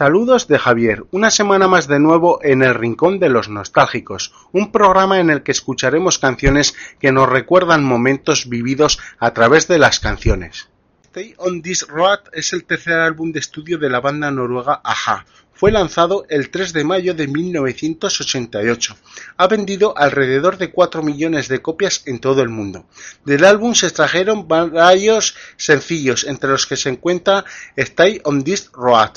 Saludos de Javier, una semana más de nuevo en el Rincón de los Nostálgicos, un programa en el que escucharemos canciones que nos recuerdan momentos vividos a través de las canciones. Stay on This Road es el tercer álbum de estudio de la banda noruega Aja. Fue lanzado el 3 de mayo de 1988. Ha vendido alrededor de 4 millones de copias en todo el mundo. Del álbum se extrajeron varios sencillos, entre los que se encuentra Stay on This Road.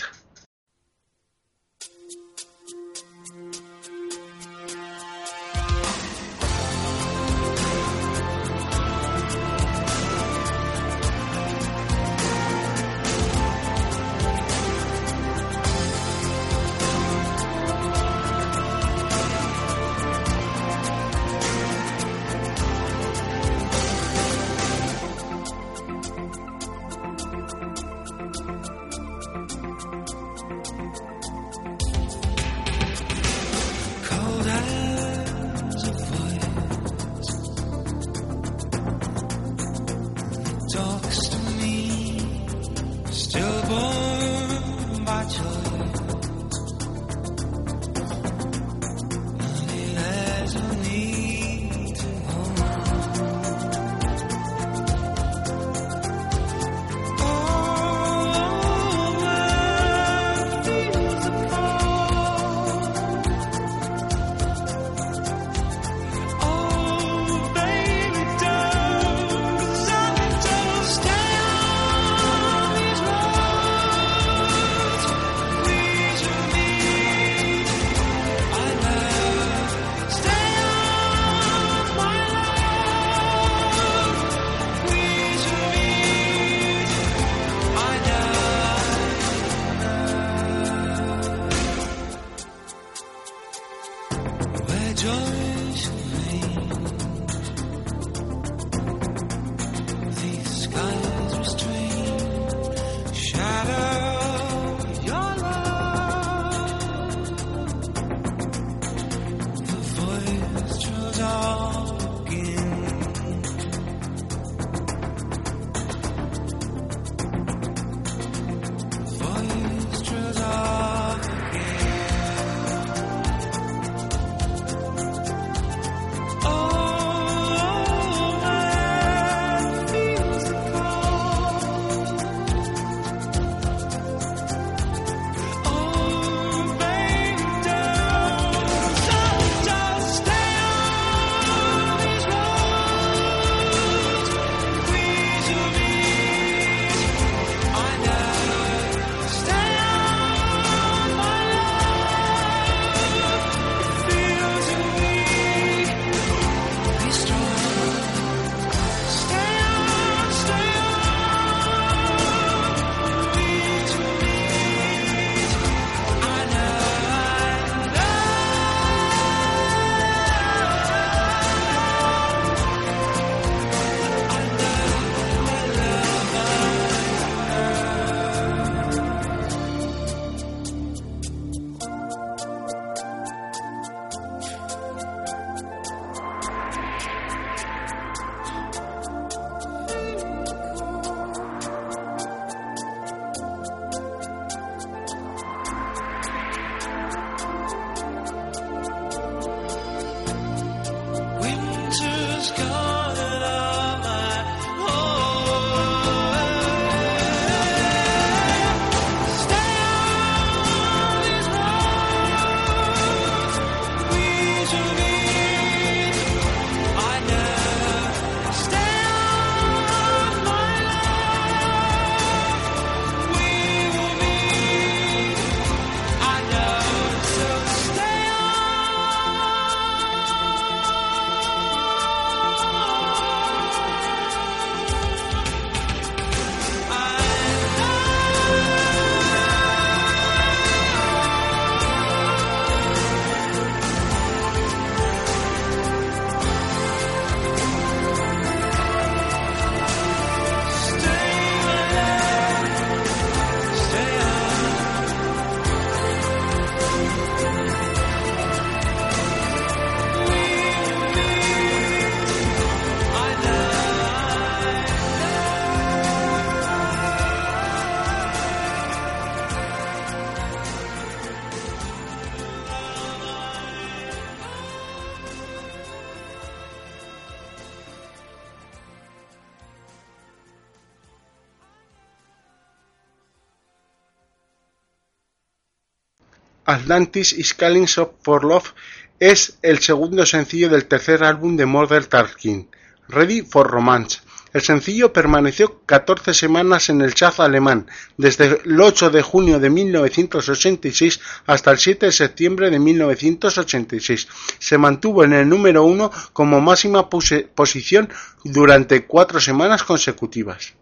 Atlantis is Calling for Love es el segundo sencillo del tercer álbum de Murder Talking, Ready for Romance. El sencillo permaneció 14 semanas en el chart alemán, desde el 8 de junio de 1986 hasta el 7 de septiembre de 1986. Se mantuvo en el número uno como máxima posición durante cuatro semanas consecutivas.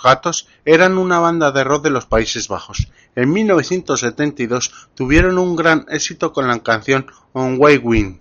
Los Gatos eran una banda de rock de los Países Bajos. En 1972 tuvieron un gran éxito con la canción On Way Win.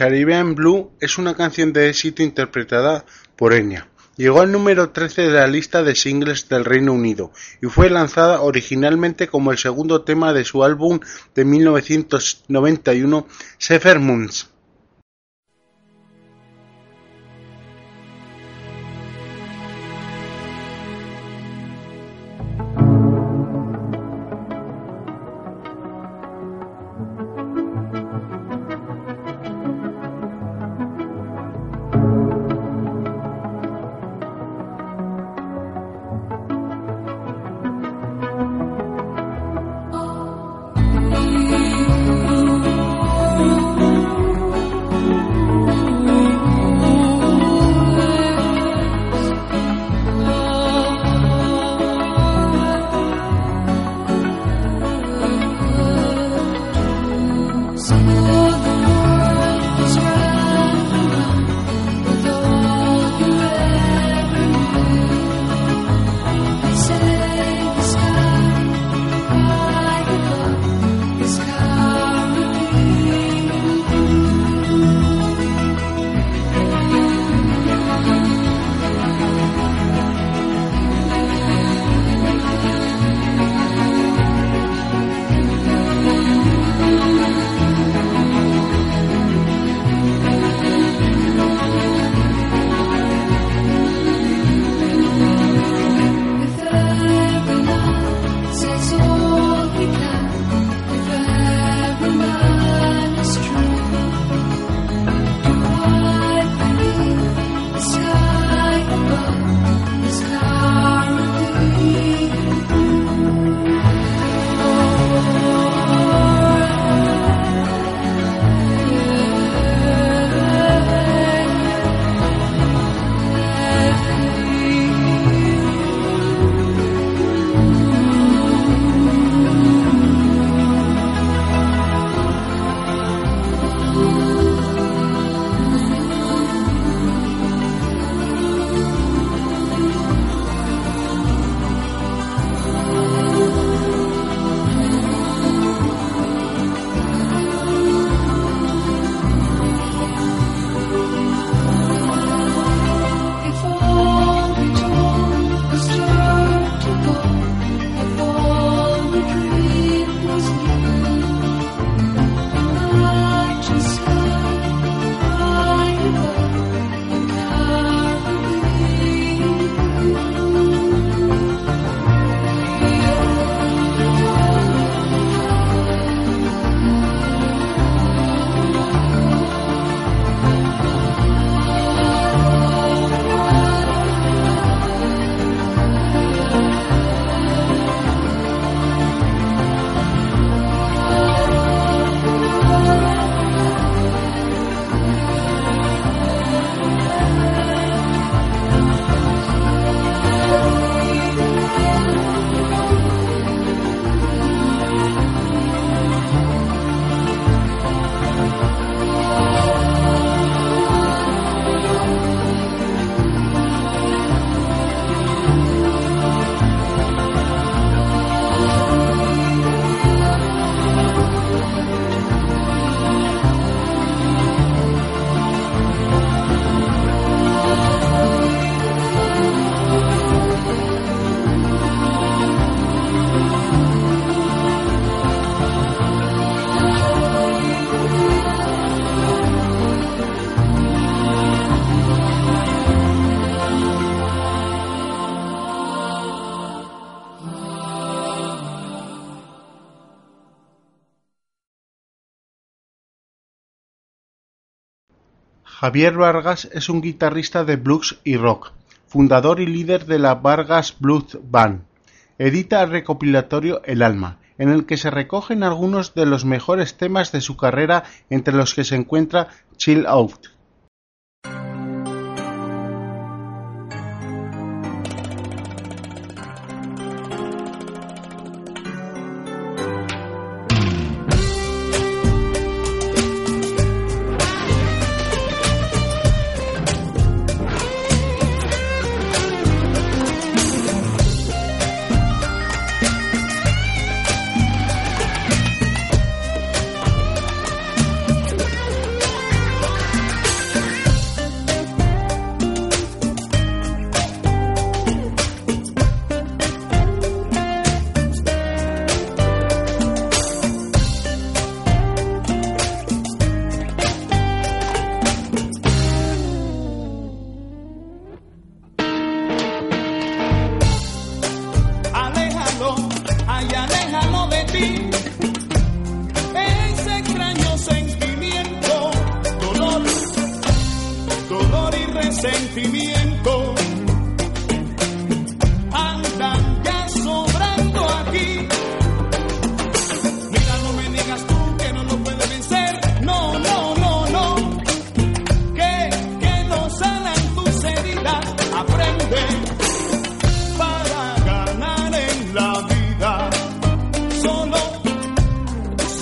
Caribbean Blue es una canción de éxito interpretada por Enya. Llegó al número trece de la lista de singles del Reino Unido y fue lanzada originalmente como el segundo tema de su álbum de 1991 Seven Moons. Javier Vargas es un guitarrista de blues y rock, fundador y líder de la Vargas Blues Band. Edita el recopilatorio El Alma, en el que se recogen algunos de los mejores temas de su carrera entre los que se encuentra Chill Out.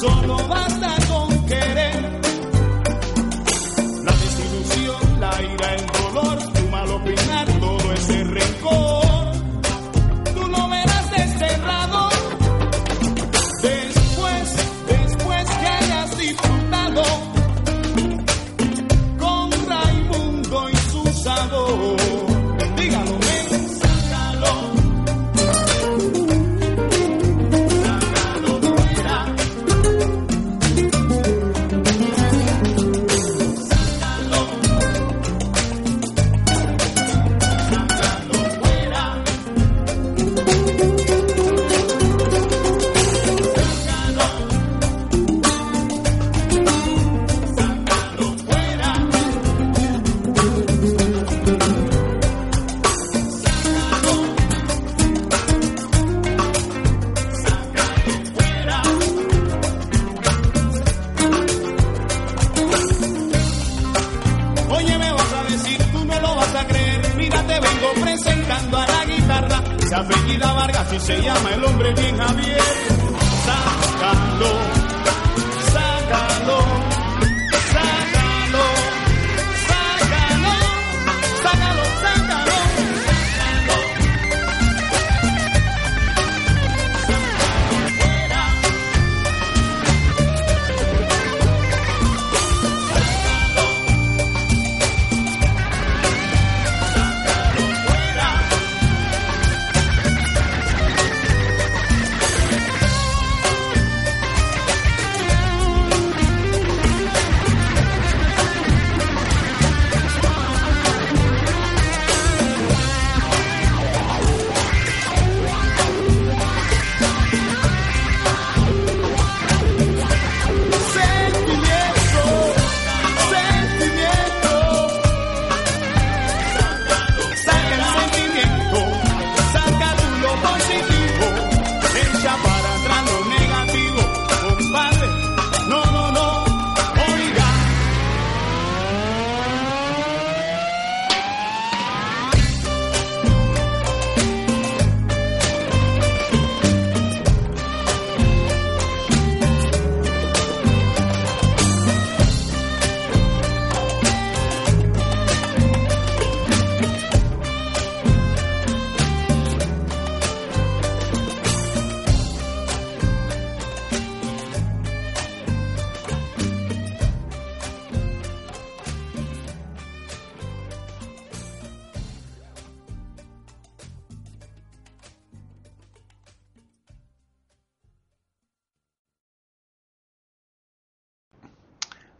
solo basta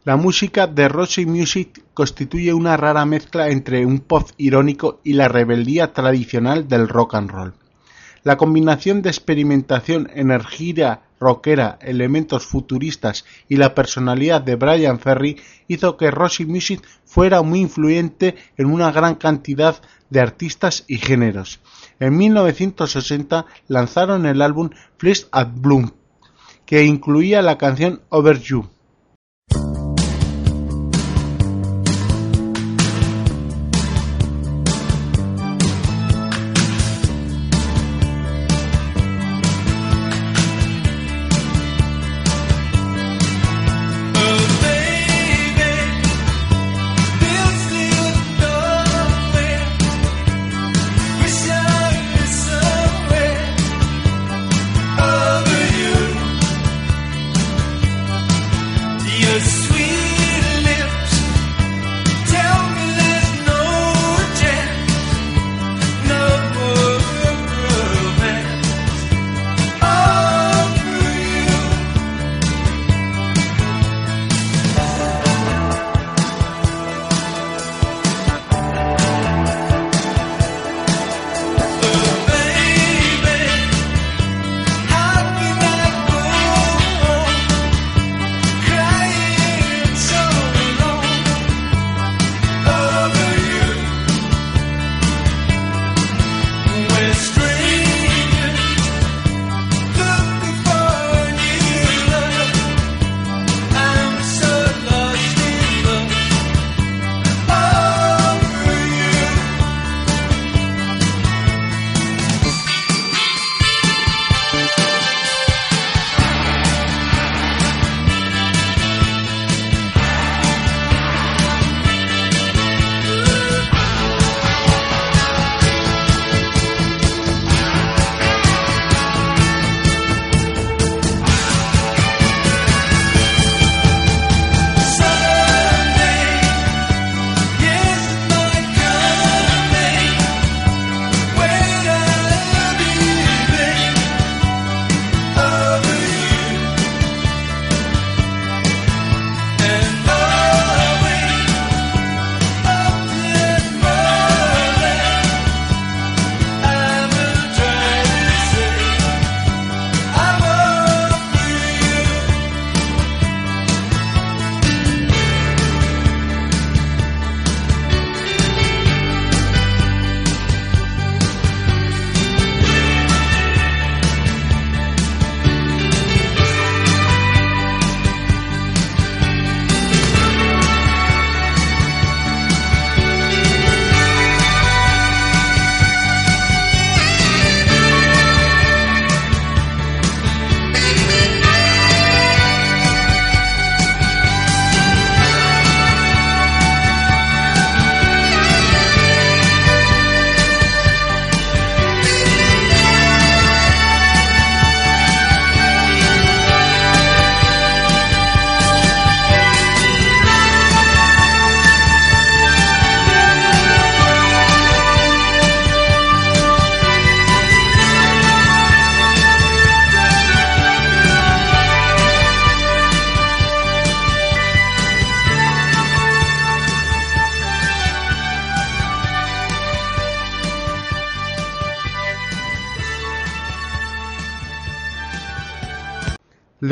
La música de Roxy Music constituye una rara mezcla entre un pop irónico y la rebeldía tradicional del rock and roll. La combinación de experimentación, energía rockera, elementos futuristas y la personalidad de Brian Ferry hizo que Roxy Music fuera muy influyente en una gran cantidad de artistas y géneros. En 1960 lanzaron el álbum Flesh at Bloom, que incluía la canción Over You.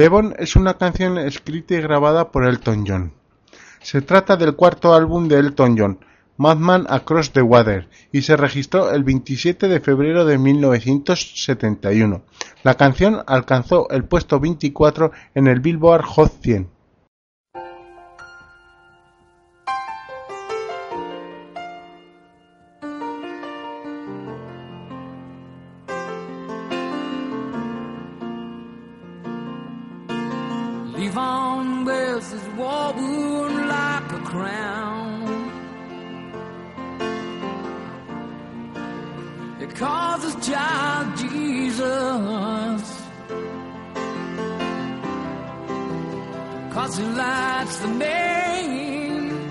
Levon es una canción escrita y grabada por Elton John. Se trata del cuarto álbum de Elton John, Madman Across the Water, y se registró el 27 de febrero de 1971. La canción alcanzó el puesto 24 en el Billboard Hot 100. It calls his child Jesus. Cause he likes the name.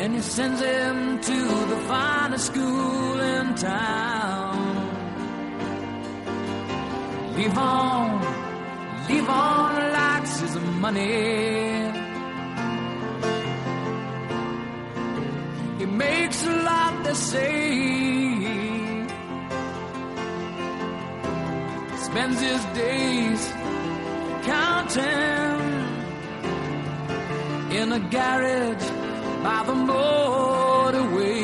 And he sends him to the finest school in town. Levon Leave on likes his money. Makes a lot to say. Spends his days counting in a garage by the motorway.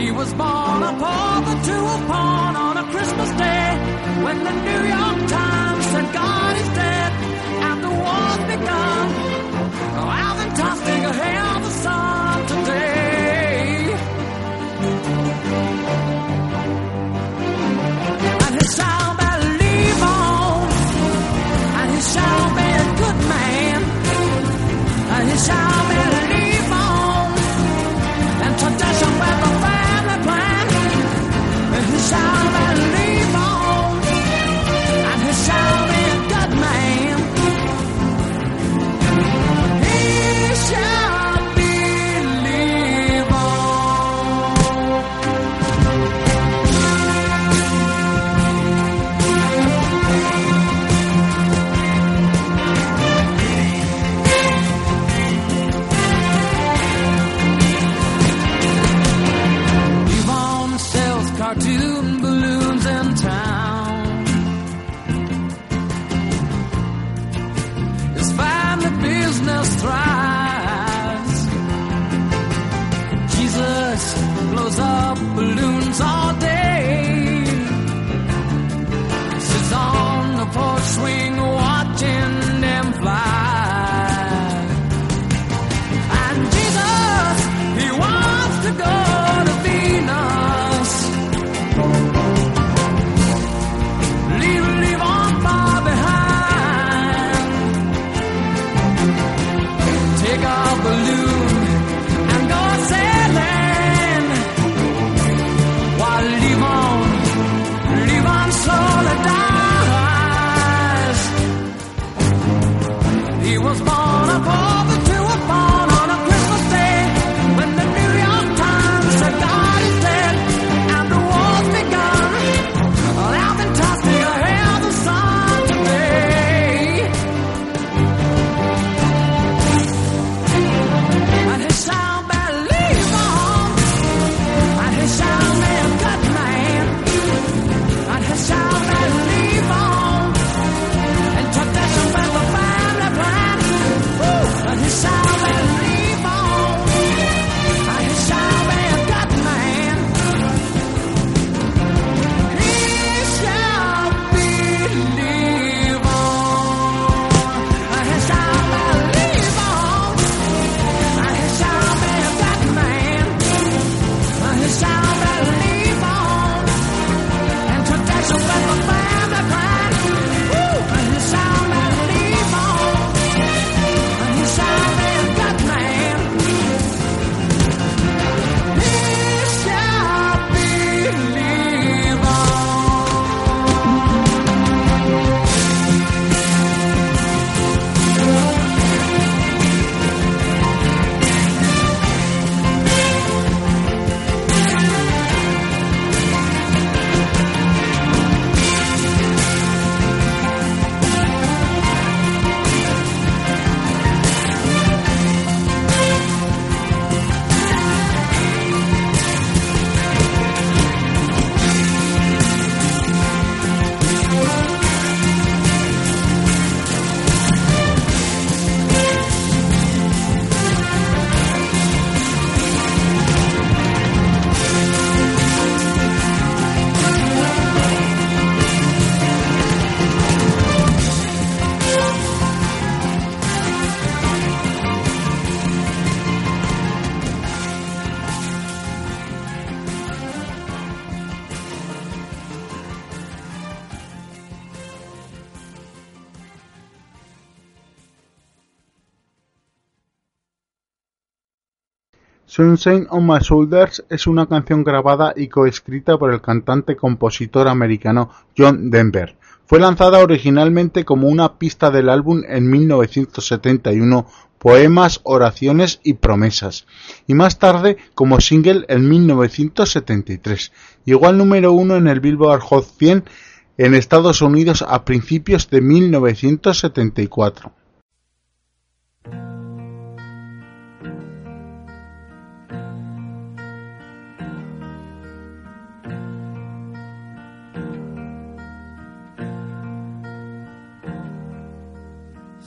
He was born a pauper to a pawn on a Christmas day when the New York Times said God is dead and the war's begun. Oh, Alvin Tostinger hailed Sunshine on My Shoulders es una canción grabada y coescrita por el cantante-compositor americano John Denver. Fue lanzada originalmente como una pista del álbum en 1971 Poemas, Oraciones y Promesas, y más tarde como single en 1973. Llegó al número uno en el Billboard Hot 100 en Estados Unidos a principios de 1974.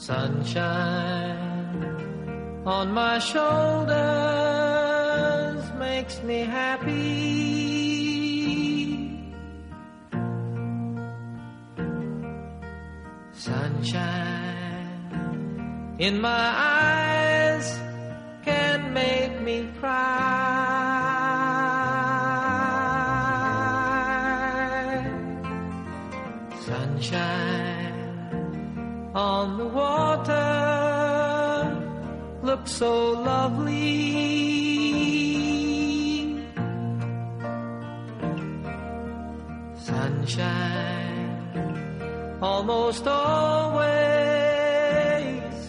Sunshine on my shoulders makes me happy. Sunshine in my eyes looks so lovely. Sunshine almost always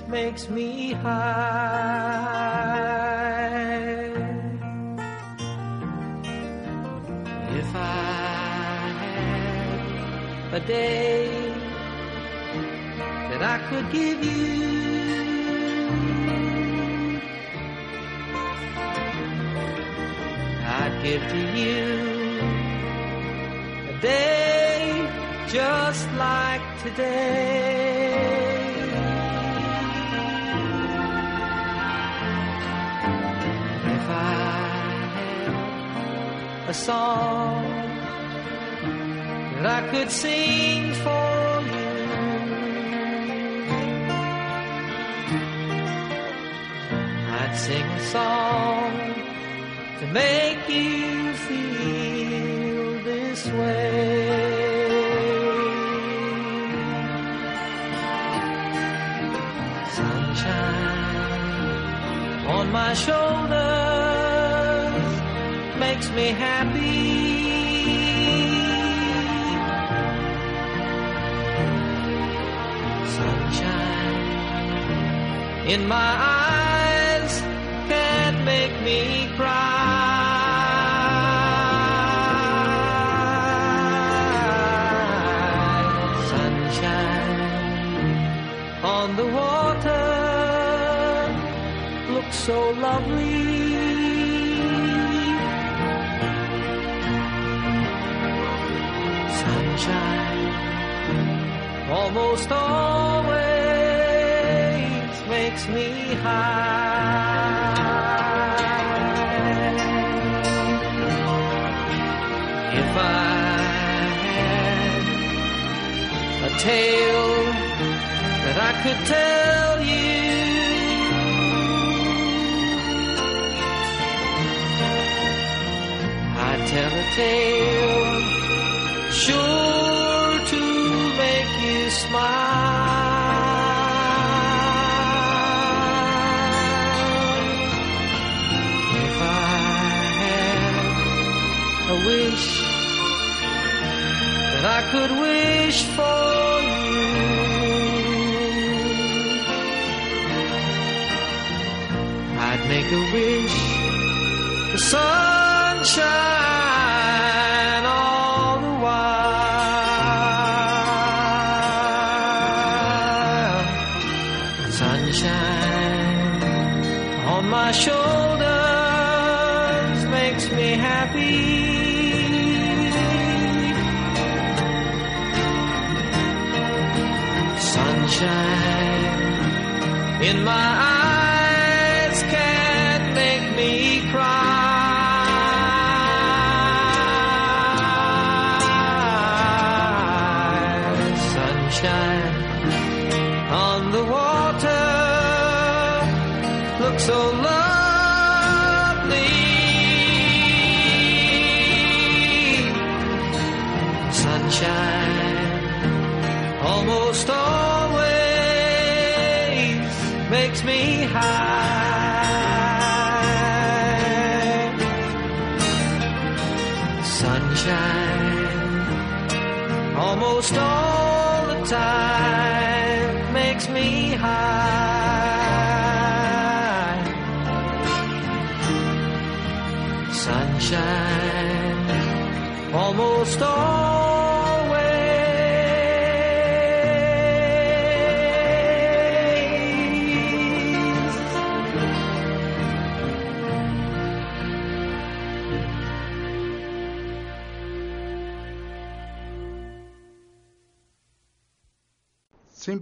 makes me high. If I had a day that I could give you. You a day just like today. If I a song that I could sing for you. I'd sing a song make you feel this way. Sunshine on my shoulders makes me happy. Sunshine in my eyes can make me cry. So lovely. Sunshine almost always makes me high. If I had a tale that I could tell tale sure to make you smile. If I had a wish that I could wish for you, I'd make a wish for sunshine Sunshine in my eyes can't make me cry. Sunshine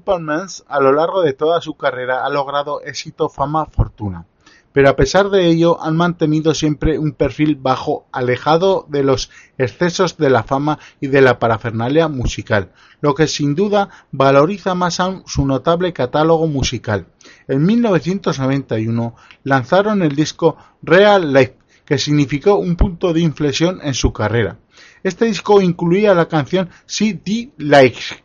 A lo largo de toda su carrera ha logrado éxito, fama, fortuna. Pero a pesar de ello han mantenido siempre un perfil bajo, alejado de los excesos de la fama y de la parafernalia musical, lo que sin duda valoriza más aún su notable catálogo musical. En 1991 lanzaron el disco Real Life, que significó un punto de inflexión en su carrera. Este disco incluía la canción CD Likes,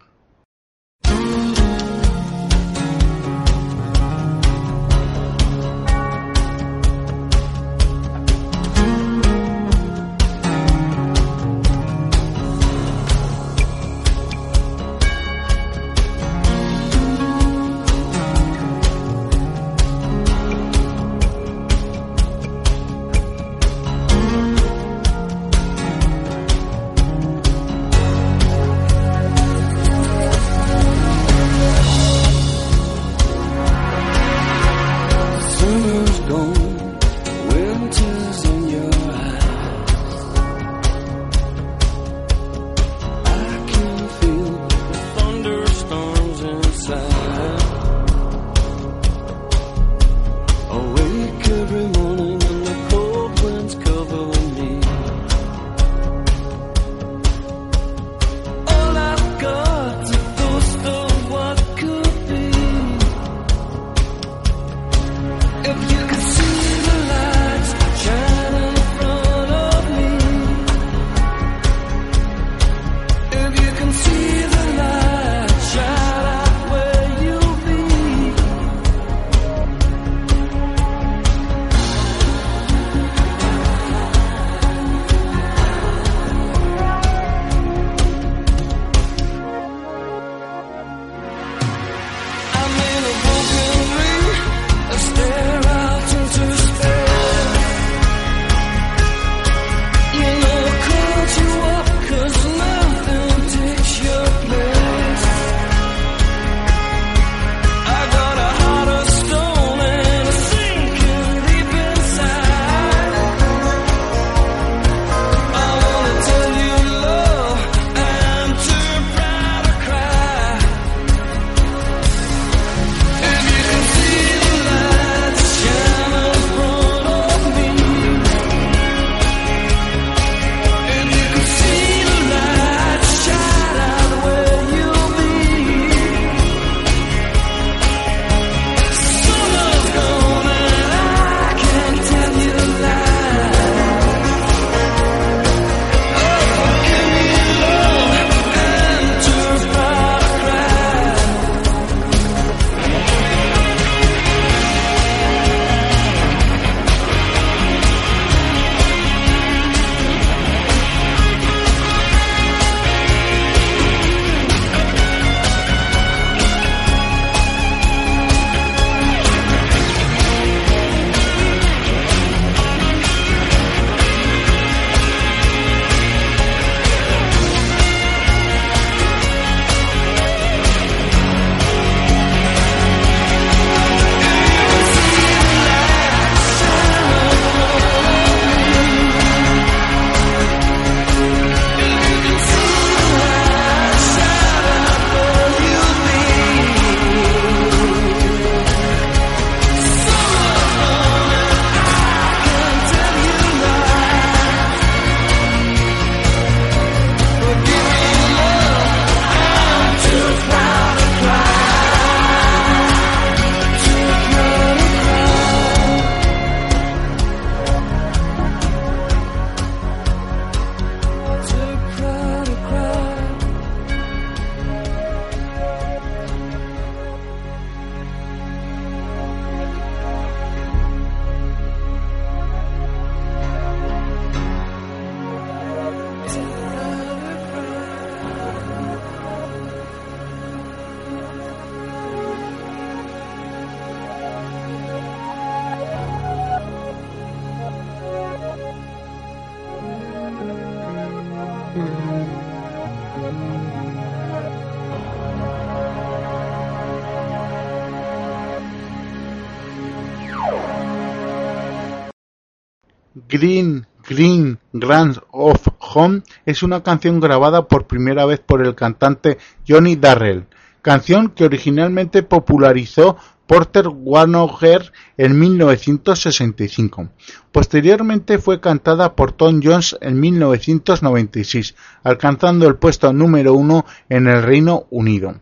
Green Green Grand of Home es una canción grabada por primera vez por el cantante Johnny Darrell, canción que originalmente popularizó Porter Wagoner en 1965. Posteriormente fue cantada por Tom Jones en 1996, alcanzando el puesto número uno en el Reino Unido.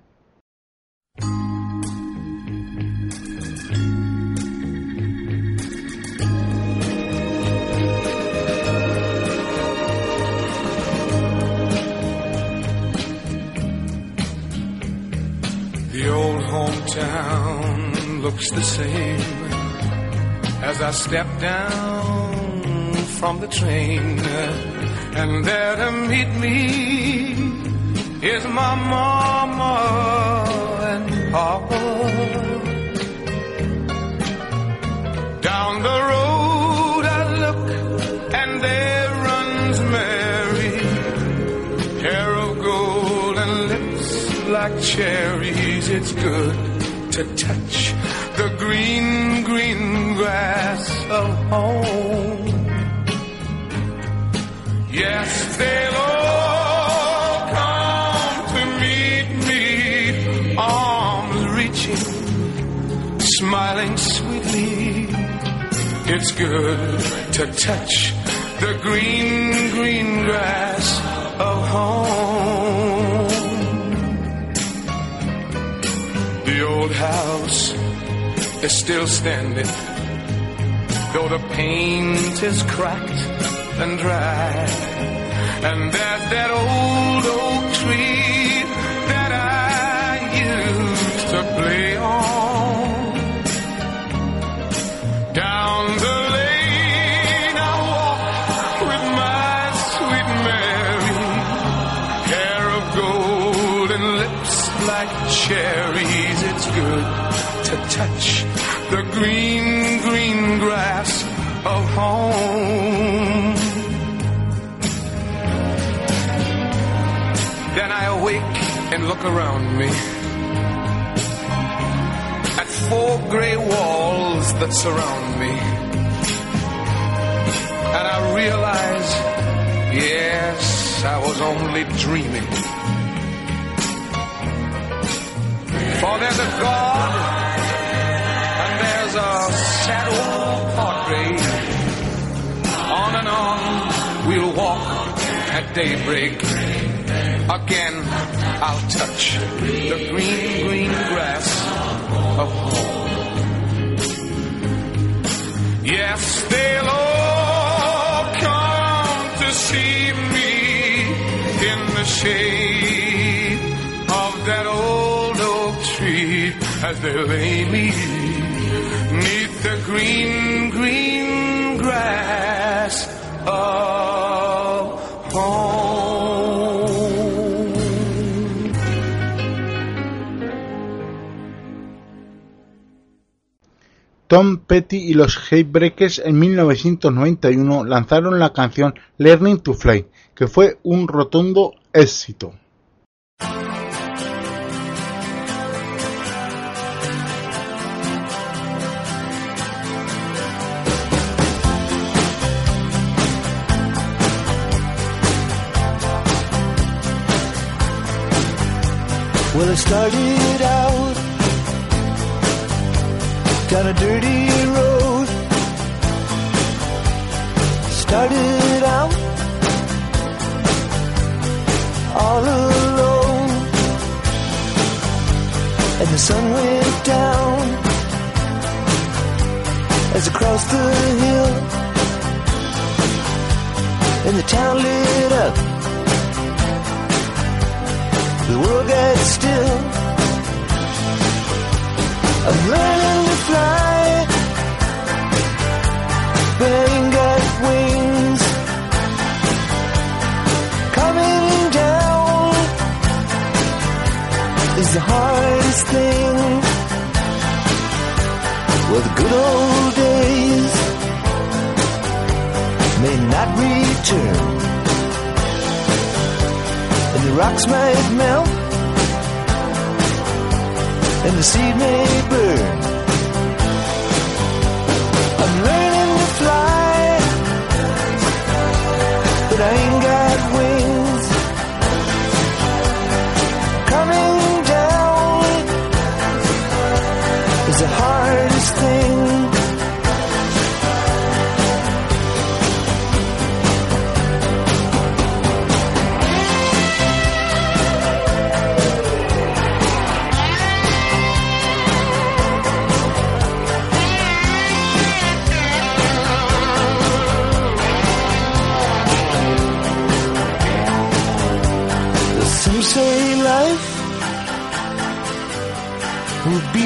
Hometown looks the same as I step down from the train. And there to meet me is my mama and papa. Down the road I look and there runs Mary hair of gold and lips like cherries. It's good to touch the green, green grass of home. Yes, they'll all come to meet me, arms reaching, smiling sweetly. It's good to touch the green, green grass of home. Old house is still standing, though the paint is cracked and dry. And there's that old oak around me at four gray walls that surround me. And I realize, yes, I was only dreaming. For there's a God and there's a sad old portrait. On and on we'll walk at daybreak. Again, I'll touch the green, green grass of home. Yes, they'll all come to see me in the shade of that old oak tree as they lay me neath the green, green grass of Petty y los Heartbreakers en 1991 lanzaron la canción Learning to Fly, que fue un rotundo éxito. Down a dirty road. Started out all alone, and the sun went down as I crossed the hill, and the town lit up. The world got still. I'm learning fly, but I wings. Coming down is the hardest thing. Well, the good old days may not return, and the rocks might melt and the seed may burn. The hardest thing.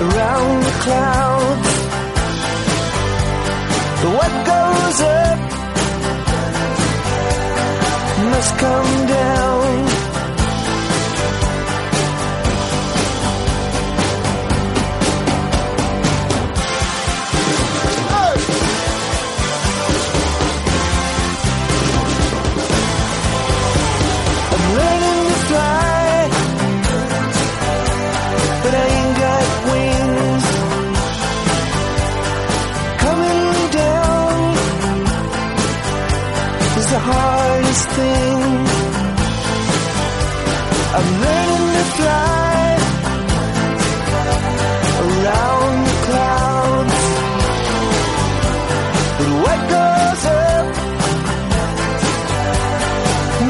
Around the clouds. What goes up must come down. Hardest thing. I'm learning to fly around the clouds, but what goes up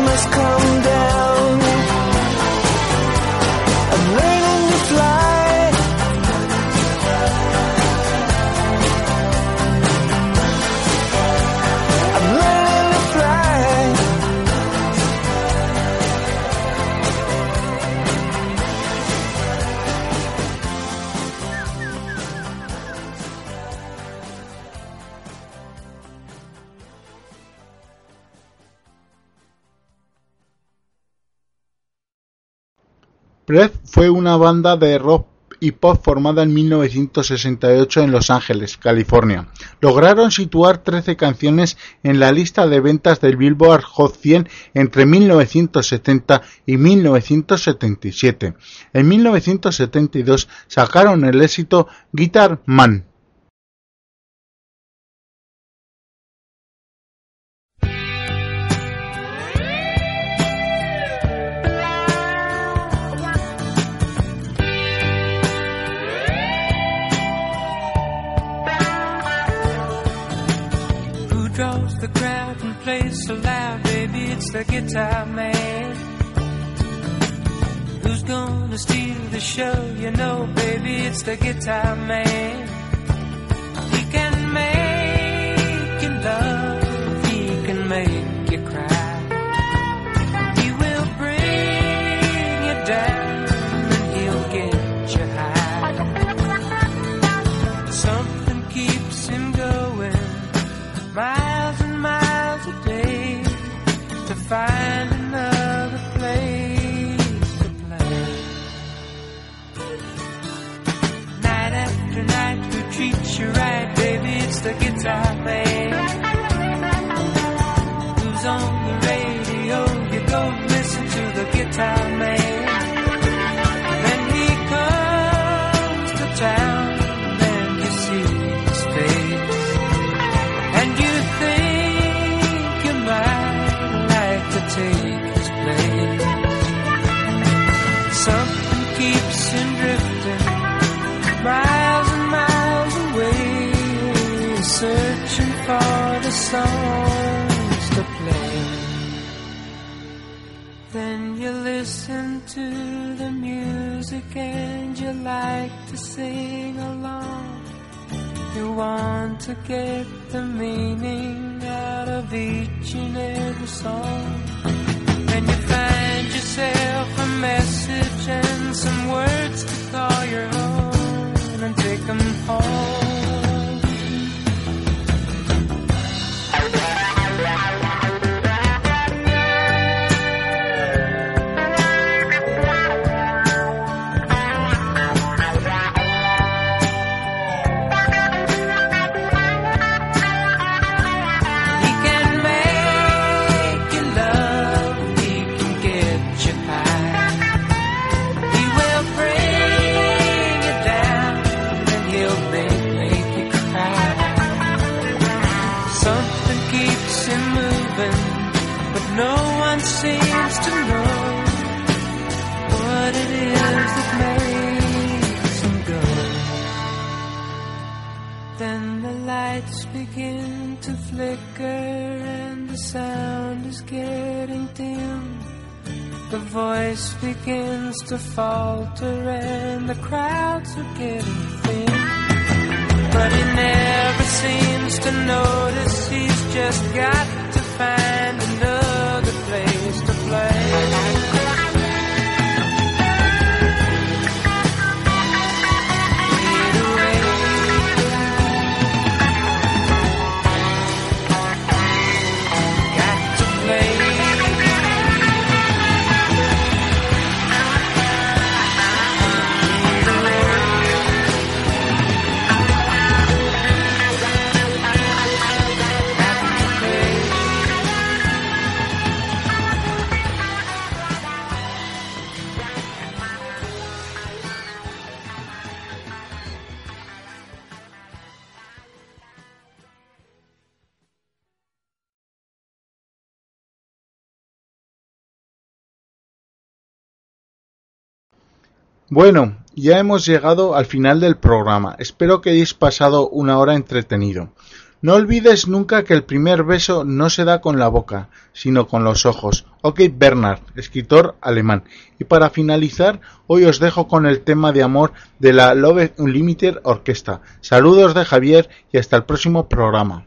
must come Breath fue una banda de rock y pop formada en 1968 en Los Ángeles, California. Lograron situar 13 canciones en la lista de ventas del Billboard Hot 100 entre 1970 y 1977. En 1972 sacaron el éxito Guitar Man. The crowd and plays so loud, baby? It's the guitar man. Who's gonna steal the show? You know, baby, it's the guitar man. He can make Night after night, who treats you right, baby? It's the guitar you like to sing along. You want to get the meaning out of each and every song. When you find yourself a message and some words to call your own and take them home. Flicker and the sound is getting dim. The voice begins to falter and the crowds are getting thin. But he never seems to notice he's just got to find another Bueno, ya hemos llegado al final del programa. Espero que hayáis pasado una hora entretenido. No olvides nunca que el primer beso no se da con la boca, sino con los ojos. Ok, Bernard, escritor alemán. Y para finalizar, hoy os dejo con el tema de amor de la Love Unlimited Orquesta. Saludos de Javier y hasta el próximo programa.